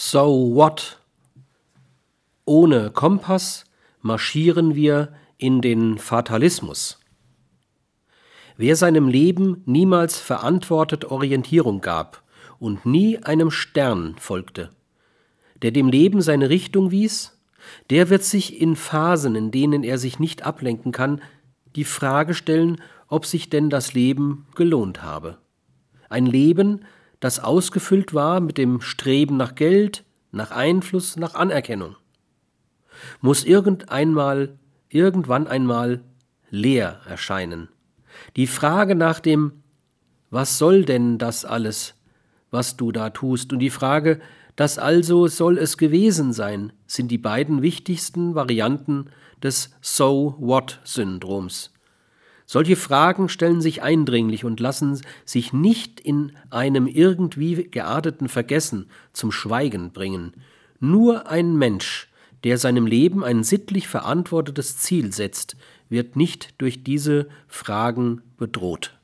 So what? Ohne Kompass marschieren wir in den Fatalismus. Wer seinem Leben niemals verantwortet Orientierung gab und nie einem Stern folgte, der dem Leben seine Richtung wies, der wird sich in Phasen, in denen er sich nicht ablenken kann, die Frage stellen, ob sich denn das Leben gelohnt habe. Ein Leben, das ausgefüllt war mit dem Streben nach Geld, nach Einfluss, nach Anerkennung, muss irgendeinmal, irgendwann einmal leer erscheinen. Die Frage nach dem Was soll denn das alles, was du da tust, und die Frage, das also soll es gewesen sein, sind die beiden wichtigsten Varianten des So-What-Syndroms. Solche Fragen stellen sich eindringlich und lassen sich nicht in einem irgendwie gearteten Vergessen zum Schweigen bringen. Nur ein Mensch, der seinem Leben ein sittlich verantwortetes Ziel setzt, wird nicht durch diese Fragen bedroht.